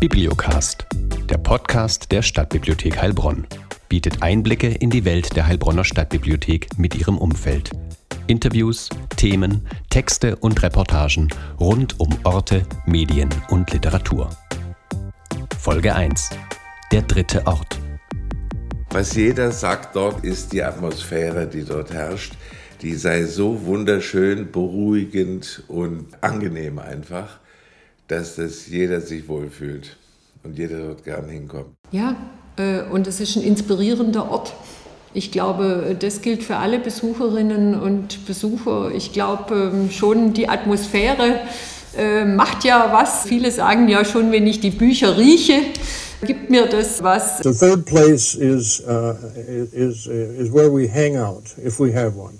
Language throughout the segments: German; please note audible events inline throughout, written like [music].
Bibliocast, der Podcast der Stadtbibliothek Heilbronn, bietet Einblicke in die Welt der Heilbronner Stadtbibliothek mit ihrem Umfeld. Interviews, Themen, Texte und Reportagen rund um Orte, Medien und Literatur. Folge 1. Der dritte Ort. Was jeder sagt dort, ist die Atmosphäre, die dort herrscht. Die sei so wunderschön, beruhigend und angenehm einfach, dass das jeder sich wohlfühlt und jeder dort gern hinkommt. Ja, äh, und es ist ein inspirierender Ort. Ich glaube, das gilt für alle Besucherinnen und Besucher. Ich glaube ähm, schon, die Atmosphäre äh, macht ja was. Viele sagen ja schon, wenn ich die Bücher rieche, gibt mir das was. The third place is, uh, is, is where we hang out, if we have one.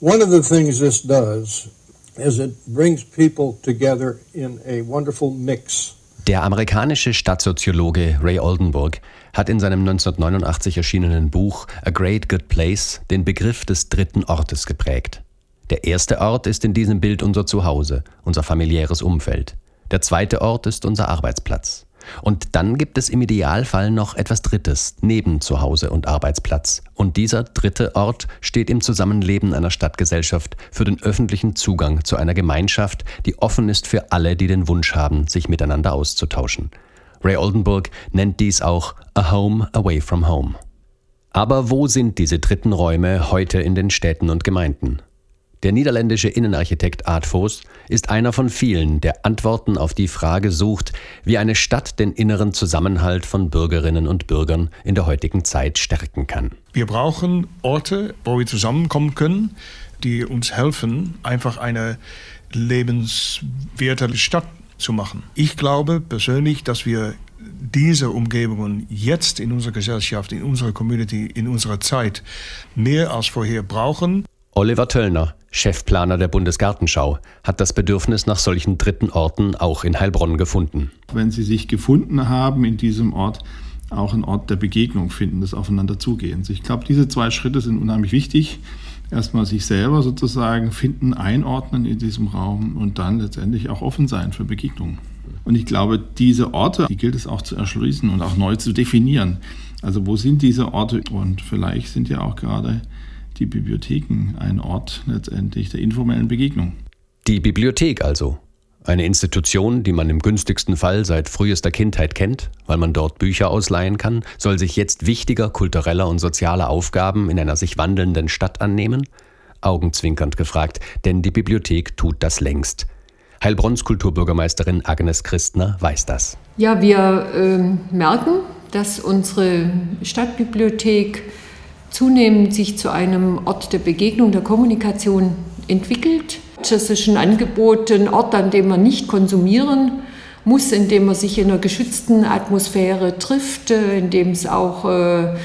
One of the things this does is it brings people together in a wonderful mix. Der amerikanische Stadtsoziologe Ray Oldenburg hat in seinem 1989 erschienenen Buch A Great Good Place den Begriff des dritten Ortes geprägt. Der erste Ort ist in diesem Bild unser Zuhause, unser familiäres Umfeld. Der zweite Ort ist unser Arbeitsplatz. Und dann gibt es im Idealfall noch etwas Drittes neben Zuhause und Arbeitsplatz. Und dieser dritte Ort steht im Zusammenleben einer Stadtgesellschaft für den öffentlichen Zugang zu einer Gemeinschaft, die offen ist für alle, die den Wunsch haben, sich miteinander auszutauschen. Ray Oldenburg nennt dies auch A Home Away from Home. Aber wo sind diese dritten Räume heute in den Städten und Gemeinden? Der niederländische Innenarchitekt Art Voos ist einer von vielen, der Antworten auf die Frage sucht, wie eine Stadt den inneren Zusammenhalt von Bürgerinnen und Bürgern in der heutigen Zeit stärken kann. Wir brauchen Orte, wo wir zusammenkommen können, die uns helfen, einfach eine lebenswerte Stadt zu machen. Ich glaube persönlich, dass wir diese Umgebungen jetzt in unserer Gesellschaft, in unserer Community, in unserer Zeit mehr als vorher brauchen. Oliver Töllner, Chefplaner der Bundesgartenschau, hat das Bedürfnis nach solchen dritten Orten auch in Heilbronn gefunden. Wenn sie sich gefunden haben in diesem Ort, auch einen Ort der Begegnung finden, des Aufeinanderzugehens. Ich glaube, diese zwei Schritte sind unheimlich wichtig. Erstmal sich selber sozusagen finden, einordnen in diesem Raum und dann letztendlich auch offen sein für Begegnungen. Und ich glaube, diese Orte, die gilt es auch zu erschließen und auch neu zu definieren. Also wo sind diese Orte? Und vielleicht sind ja auch gerade die Bibliotheken ein Ort letztendlich der informellen Begegnung. Die Bibliothek also. Eine Institution, die man im günstigsten Fall seit frühester Kindheit kennt, weil man dort Bücher ausleihen kann, soll sich jetzt wichtiger kultureller und sozialer Aufgaben in einer sich wandelnden Stadt annehmen? Augenzwinkernd gefragt, denn die Bibliothek tut das längst. Heilbronns Kulturbürgermeisterin Agnes Christner weiß das. Ja, wir äh, merken, dass unsere Stadtbibliothek zunehmend sich zu einem Ort der Begegnung, der Kommunikation entwickelt. Das ist ein Angebot, ein Ort, an dem man nicht konsumieren muss, in dem man sich in einer geschützten Atmosphäre trifft, äh, in dem es auch äh,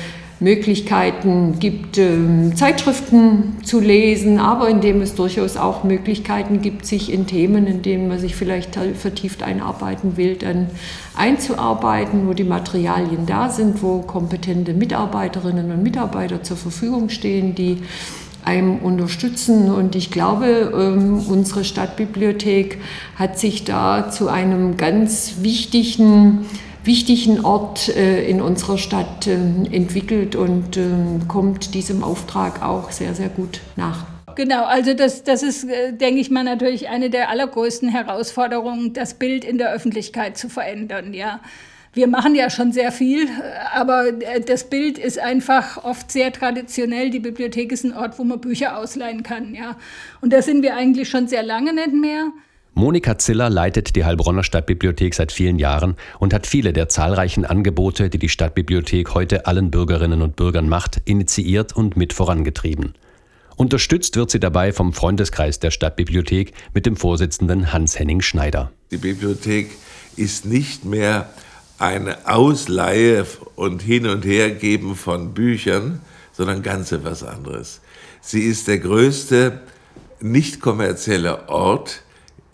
Möglichkeiten gibt, ähm, Zeitschriften zu lesen, aber indem es durchaus auch Möglichkeiten gibt, sich in Themen, in denen man sich vielleicht vertieft einarbeiten will, dann einzuarbeiten, wo die Materialien da sind, wo kompetente Mitarbeiterinnen und Mitarbeiter zur Verfügung stehen, die einem unterstützen. Und ich glaube, ähm, unsere Stadtbibliothek hat sich da zu einem ganz wichtigen wichtigen Ort äh, in unserer Stadt äh, entwickelt und äh, kommt diesem Auftrag auch sehr, sehr gut nach. Genau, also das, das ist, äh, denke ich mal, natürlich eine der allergrößten Herausforderungen, das Bild in der Öffentlichkeit zu verändern, ja. Wir machen ja schon sehr viel, aber äh, das Bild ist einfach oft sehr traditionell. Die Bibliothek ist ein Ort, wo man Bücher ausleihen kann, ja. Und da sind wir eigentlich schon sehr lange nicht mehr. Monika Ziller leitet die Heilbronner Stadtbibliothek seit vielen Jahren und hat viele der zahlreichen Angebote, die die Stadtbibliothek heute allen Bürgerinnen und Bürgern macht, initiiert und mit vorangetrieben. Unterstützt wird sie dabei vom Freundeskreis der Stadtbibliothek mit dem Vorsitzenden Hans-Henning Schneider. Die Bibliothek ist nicht mehr eine Ausleihe und Hin- und Hergeben von Büchern, sondern ganz etwas anderes. Sie ist der größte nicht kommerzielle Ort,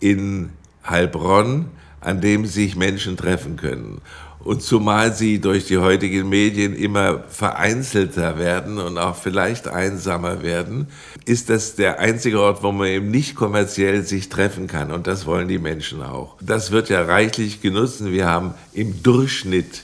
in Heilbronn, an dem sich Menschen treffen können. Und zumal sie durch die heutigen Medien immer vereinzelter werden und auch vielleicht einsamer werden, ist das der einzige Ort, wo man eben nicht kommerziell sich treffen kann. Und das wollen die Menschen auch. Das wird ja reichlich genutzt. Wir haben im Durchschnitt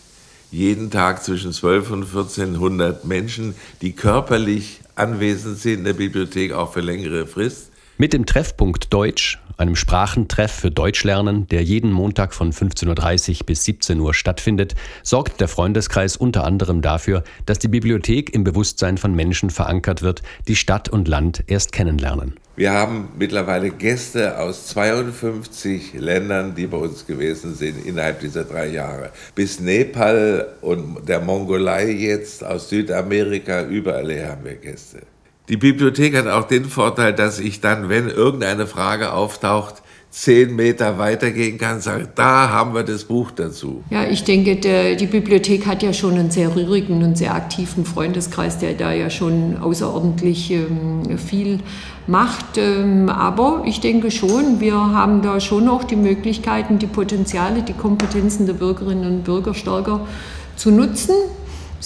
jeden Tag zwischen 12 und 1400 Menschen, die körperlich anwesend sind in der Bibliothek, auch für längere Frist. Mit dem Treffpunkt Deutsch, einem Sprachentreff für Deutschlernen, der jeden Montag von 15.30 Uhr bis 17 Uhr stattfindet, sorgt der Freundeskreis unter anderem dafür, dass die Bibliothek im Bewusstsein von Menschen verankert wird, die Stadt und Land erst kennenlernen. Wir haben mittlerweile Gäste aus 52 Ländern, die bei uns gewesen sind innerhalb dieser drei Jahre. Bis Nepal und der Mongolei jetzt, aus Südamerika, überall haben wir Gäste. Die Bibliothek hat auch den Vorteil, dass ich dann, wenn irgendeine Frage auftaucht, zehn Meter weitergehen kann, sage, da haben wir das Buch dazu. Ja, ich denke, der, die Bibliothek hat ja schon einen sehr rührigen und sehr aktiven Freundeskreis, der da ja schon außerordentlich ähm, viel macht. Ähm, aber ich denke schon, wir haben da schon auch die Möglichkeiten, die Potenziale, die Kompetenzen der Bürgerinnen und Bürger stärker zu nutzen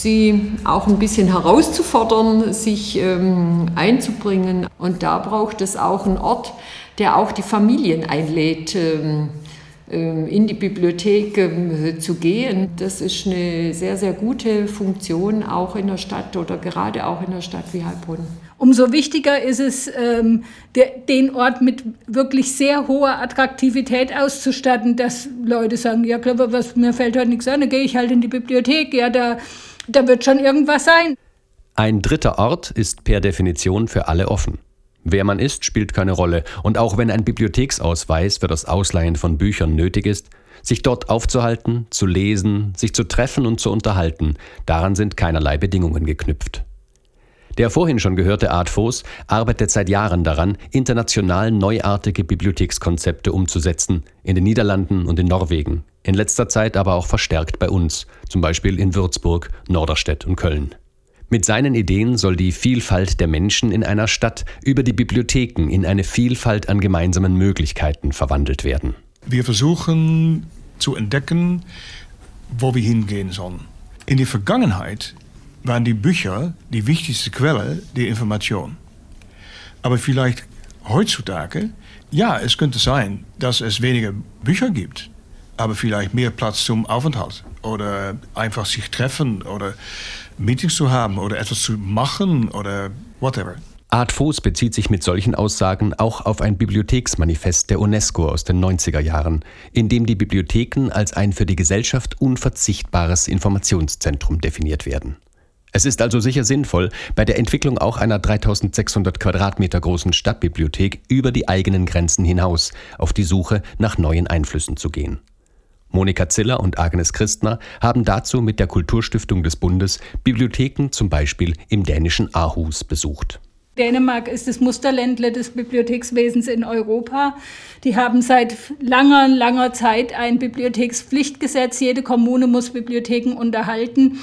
sie auch ein bisschen herauszufordern, sich ähm, einzubringen. Und da braucht es auch einen Ort, der auch die Familien einlädt, ähm, ähm, in die Bibliothek ähm, zu gehen. Das ist eine sehr, sehr gute Funktion auch in der Stadt oder gerade auch in der Stadt wie Heilbronn. Umso wichtiger ist es, den Ort mit wirklich sehr hoher Attraktivität auszustatten, dass Leute sagen, ja klar, was, mir fällt heute nichts an, dann gehe ich halt in die Bibliothek, ja, da da wird schon irgendwas sein. Ein dritter Ort ist per Definition für alle offen. Wer man ist, spielt keine Rolle, und auch wenn ein Bibliotheksausweis für das Ausleihen von Büchern nötig ist, sich dort aufzuhalten, zu lesen, sich zu treffen und zu unterhalten, daran sind keinerlei Bedingungen geknüpft. Der vorhin schon gehörte Art Voß arbeitet seit Jahren daran, international neuartige Bibliothekskonzepte umzusetzen, in den Niederlanden und in Norwegen, in letzter Zeit aber auch verstärkt bei uns, zum Beispiel in Würzburg, Norderstedt und Köln. Mit seinen Ideen soll die Vielfalt der Menschen in einer Stadt über die Bibliotheken in eine Vielfalt an gemeinsamen Möglichkeiten verwandelt werden. Wir versuchen zu entdecken, wo wir hingehen sollen. In der Vergangenheit waren die Bücher die wichtigste Quelle der Information. Aber vielleicht heutzutage, ja, es könnte sein, dass es weniger Bücher gibt, aber vielleicht mehr Platz zum Aufenthalt oder einfach sich treffen oder Meetings zu haben oder etwas zu machen oder whatever. Art Voß bezieht sich mit solchen Aussagen auch auf ein Bibliotheksmanifest der UNESCO aus den 90er Jahren, in dem die Bibliotheken als ein für die Gesellschaft unverzichtbares Informationszentrum definiert werden. Es ist also sicher sinnvoll, bei der Entwicklung auch einer 3600 Quadratmeter großen Stadtbibliothek über die eigenen Grenzen hinaus auf die Suche nach neuen Einflüssen zu gehen. Monika Ziller und Agnes Christner haben dazu mit der Kulturstiftung des Bundes Bibliotheken zum Beispiel im dänischen Aarhus besucht. Dänemark ist das Musterländle des Bibliothekswesens in Europa. Die haben seit langer, langer Zeit ein Bibliothekspflichtgesetz. Jede Kommune muss Bibliotheken unterhalten.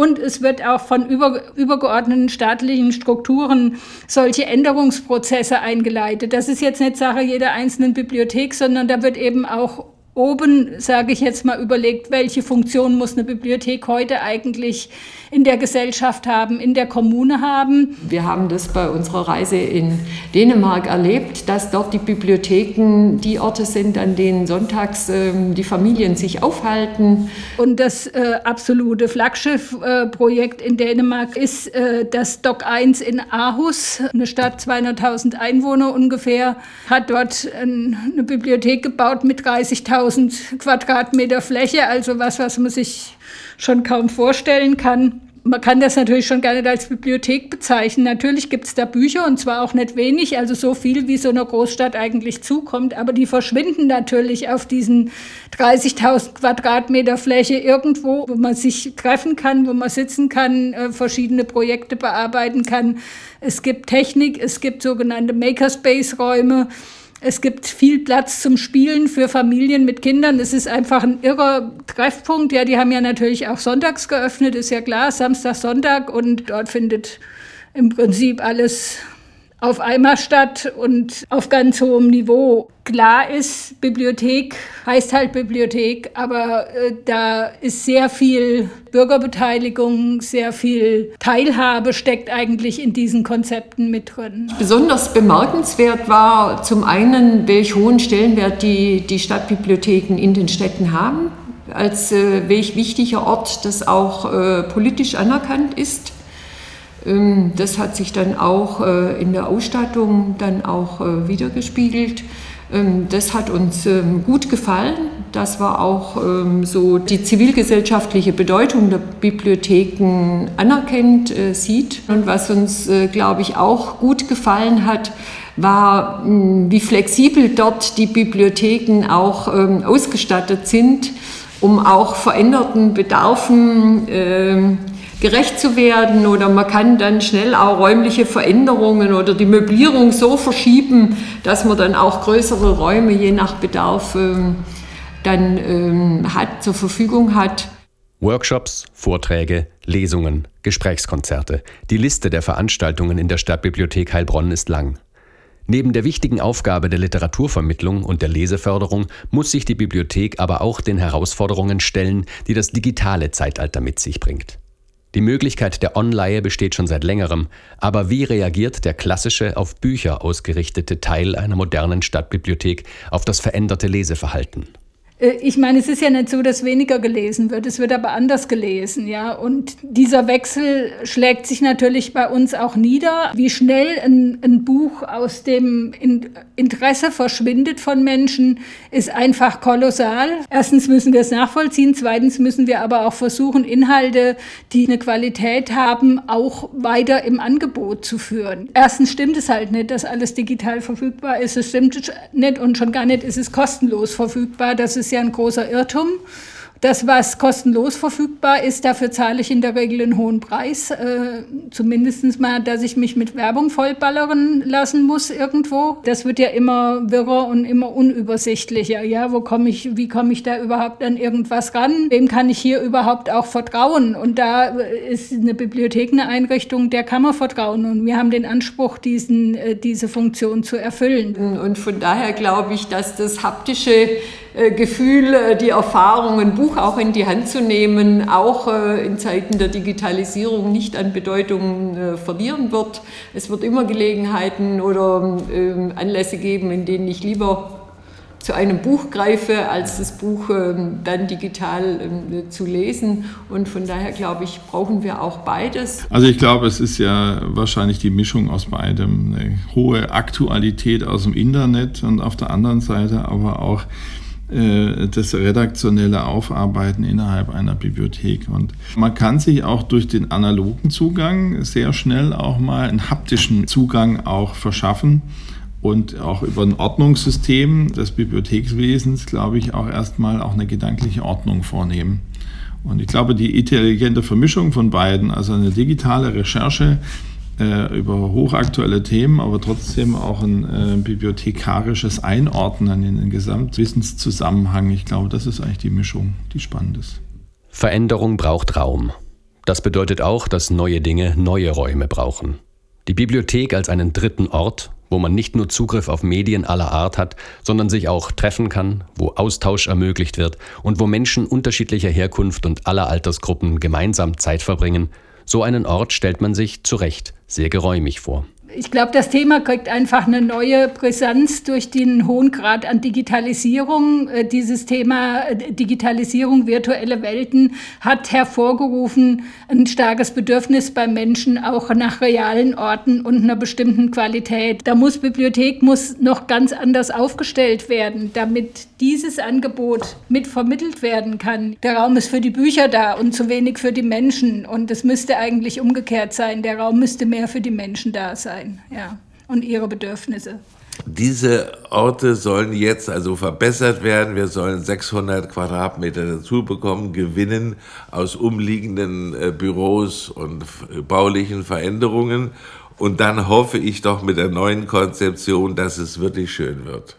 Und es wird auch von über, übergeordneten staatlichen Strukturen solche Änderungsprozesse eingeleitet. Das ist jetzt nicht Sache jeder einzelnen Bibliothek, sondern da wird eben auch oben, sage ich jetzt mal, überlegt, welche Funktion muss eine Bibliothek heute eigentlich in der Gesellschaft haben, in der Kommune haben. Wir haben das bei unserer Reise in Dänemark erlebt, dass dort die Bibliotheken die Orte sind, an denen sonntags äh, die Familien sich aufhalten. Und das äh, absolute Flaggschiff-Projekt äh, in Dänemark ist äh, das Dock 1 in Aarhus, eine Stadt 200.000 Einwohner ungefähr, hat dort ein, eine Bibliothek gebaut mit 30.000 Quadratmeter Fläche, also was, was man sich schon kaum vorstellen kann. Man kann das natürlich schon gar nicht als Bibliothek bezeichnen. Natürlich gibt es da Bücher und zwar auch nicht wenig, also so viel, wie so einer Großstadt eigentlich zukommt, aber die verschwinden natürlich auf diesen 30.000 Quadratmeter Fläche irgendwo, wo man sich treffen kann, wo man sitzen kann, äh, verschiedene Projekte bearbeiten kann. Es gibt Technik, es gibt sogenannte Makerspace-Räume. Es gibt viel Platz zum Spielen für Familien mit Kindern. Es ist einfach ein irrer Treffpunkt. Ja, die haben ja natürlich auch sonntags geöffnet, ist ja klar, Samstag, Sonntag. Und dort findet im Prinzip alles auf einmal statt und auf ganz hohem Niveau. Klar ist, Bibliothek heißt halt Bibliothek, aber äh, da ist sehr viel Bürgerbeteiligung, sehr viel Teilhabe steckt eigentlich in diesen Konzepten mit drin. Besonders bemerkenswert war zum einen, welch hohen Stellenwert die, die Stadtbibliotheken in den Städten haben, als äh, welch wichtiger Ort das auch äh, politisch anerkannt ist. Ähm, das hat sich dann auch äh, in der Ausstattung dann auch äh, wiedergespiegelt. Ähm, das hat uns ähm, gut gefallen. Das war auch so die zivilgesellschaftliche Bedeutung der Bibliotheken anerkennt äh, sieht. Und was uns, glaube ich, auch gut gefallen hat, war, wie flexibel dort die Bibliotheken auch ausgestattet sind, um auch veränderten Bedarfen gerecht zu werden oder man kann dann schnell auch räumliche Veränderungen oder die Möblierung so verschieben, dass man dann auch größere Räume je nach Bedarf ähm, dann ähm, hat, zur Verfügung hat. Workshops, Vorträge, Lesungen, Gesprächskonzerte. Die Liste der Veranstaltungen in der Stadtbibliothek Heilbronn ist lang. Neben der wichtigen Aufgabe der Literaturvermittlung und der Leseförderung muss sich die Bibliothek aber auch den Herausforderungen stellen, die das digitale Zeitalter mit sich bringt. Die Möglichkeit der Onleihe besteht schon seit längerem, aber wie reagiert der klassische auf Bücher ausgerichtete Teil einer modernen Stadtbibliothek auf das veränderte Leseverhalten? Äh, ich meine, es ist ja nicht so, dass weniger gelesen wird, es wird aber anders gelesen, ja. Und dieser Wechsel schlägt sich natürlich bei uns auch nieder. Wie schnell ein, ein Buch aus dem Interesse verschwindet von Menschen, ist einfach kolossal. Erstens müssen wir es nachvollziehen, zweitens müssen wir aber auch versuchen, Inhalte, die eine Qualität haben, auch weiter im Angebot zu führen. Erstens stimmt es halt nicht, dass alles digital verfügbar ist. Es stimmt nicht und schon gar nicht ist es kostenlos verfügbar. Das ist ja ein großer Irrtum. Das, was kostenlos verfügbar ist, dafür zahle ich in der Regel einen hohen Preis. Äh, zumindest mal, dass ich mich mit Werbung vollballern lassen muss irgendwo. Das wird ja immer wirrer und immer unübersichtlicher. Ja, wo komme ich, wie komme ich da überhaupt an irgendwas ran? Wem kann ich hier überhaupt auch vertrauen? Und da ist eine Bibliothek eine Einrichtung, der kann man vertrauen. Und wir haben den Anspruch, diesen, äh, diese Funktion zu erfüllen. Und von daher glaube ich, dass das haptische äh, Gefühl, äh, die Erfahrung, ein Buch auch in die Hand zu nehmen, auch äh, in Zeiten der Digitalisierung nicht an Bedeutung verlieren wird. Es wird immer Gelegenheiten oder ähm, Anlässe geben, in denen ich lieber zu einem Buch greife, als das Buch ähm, dann digital ähm, zu lesen. Und von daher glaube ich, brauchen wir auch beides. Also ich glaube, es ist ja wahrscheinlich die Mischung aus beidem. Eine hohe Aktualität aus dem Internet und auf der anderen Seite aber auch äh, das redaktionelle Aufarbeiten innerhalb einer Bibliothek. Und man kann sich auch durch den analogen Zugang sehr schnell auch mal einen haptischen Zugang auch verschaffen und auch über ein Ordnungssystem des Bibliothekswesens, glaube ich, auch erstmal auch eine gedankliche Ordnung vornehmen. Und ich glaube, die intelligente Vermischung von beiden, also eine digitale Recherche, äh, über hochaktuelle Themen, aber trotzdem auch ein äh, bibliothekarisches Einordnen in den Gesamtwissenszusammenhang. Ich glaube, das ist eigentlich die Mischung, die spannend ist. Veränderung braucht Raum. Das bedeutet auch, dass neue Dinge neue Räume brauchen. Die Bibliothek als einen dritten Ort, wo man nicht nur Zugriff auf Medien aller Art hat, sondern sich auch treffen kann, wo Austausch ermöglicht wird und wo Menschen unterschiedlicher Herkunft und aller Altersgruppen gemeinsam Zeit verbringen, so einen Ort stellt man sich zu Recht sehr geräumig vor ich glaube, das Thema kriegt einfach eine neue Brisanz durch den hohen Grad an Digitalisierung. Äh, dieses Thema äh, Digitalisierung, virtuelle Welten hat hervorgerufen ein starkes Bedürfnis beim Menschen auch nach realen Orten und einer bestimmten Qualität. Da muss Bibliothek muss noch ganz anders aufgestellt werden, damit dieses Angebot mit vermittelt werden kann. Der Raum ist für die Bücher da und zu wenig für die Menschen und es müsste eigentlich umgekehrt sein. Der Raum müsste mehr für die Menschen da sein sein ja, und ihre Bedürfnisse. Diese Orte sollen jetzt also verbessert werden. Wir sollen 600 Quadratmeter dazu bekommen, gewinnen aus umliegenden äh, Büros und baulichen Veränderungen. Und dann hoffe ich doch mit der neuen Konzeption, dass es wirklich schön wird.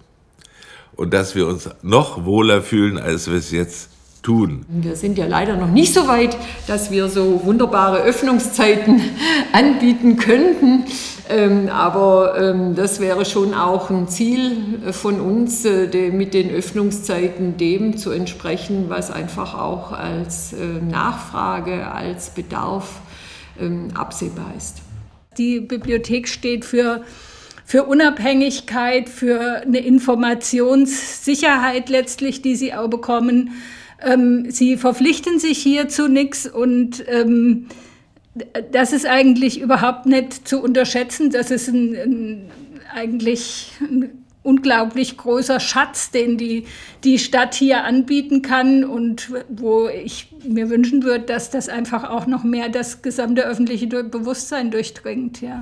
Und dass wir uns noch wohler fühlen, als wir es jetzt tun. Wir sind ja leider noch nicht so weit, dass wir so wunderbare Öffnungszeiten [laughs] anbieten könnten. Ähm, aber ähm, das wäre schon auch ein Ziel von uns, äh, mit den Öffnungszeiten dem zu entsprechen, was einfach auch als äh, Nachfrage, als Bedarf ähm, absehbar ist. Die Bibliothek steht für für Unabhängigkeit, für eine Informationssicherheit letztlich, die sie auch bekommen. Ähm, sie verpflichten sich hier zu nichts und ähm, das ist eigentlich überhaupt nicht zu unterschätzen. Das ist ein, ein, eigentlich ein unglaublich großer Schatz, den die, die Stadt hier anbieten kann und wo ich mir wünschen würde, dass das einfach auch noch mehr das gesamte öffentliche Bewusstsein durchdringt. Ja.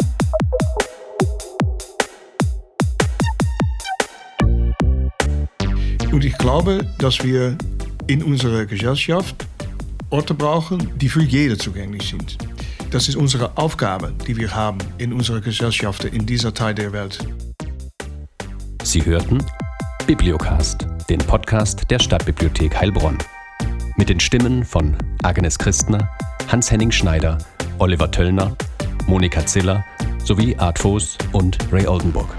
Und ich glaube, dass wir in unserer Gesellschaft Orte brauchen, die für jeder zugänglich sind. Das ist unsere Aufgabe, die wir haben in unserer Gesellschaft in dieser Teil der Welt. Sie hörten Bibliocast, den Podcast der Stadtbibliothek Heilbronn. Mit den Stimmen von Agnes Christner, Hans-Henning Schneider, Oliver Töllner, Monika Ziller sowie Art Voß und Ray Oldenburg.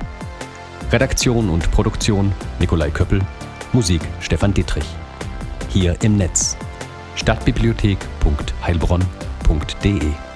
Redaktion und Produktion Nikolai Köppel, Musik Stefan Dietrich. Hier im Netz stadtbibliothek.heilbronn.de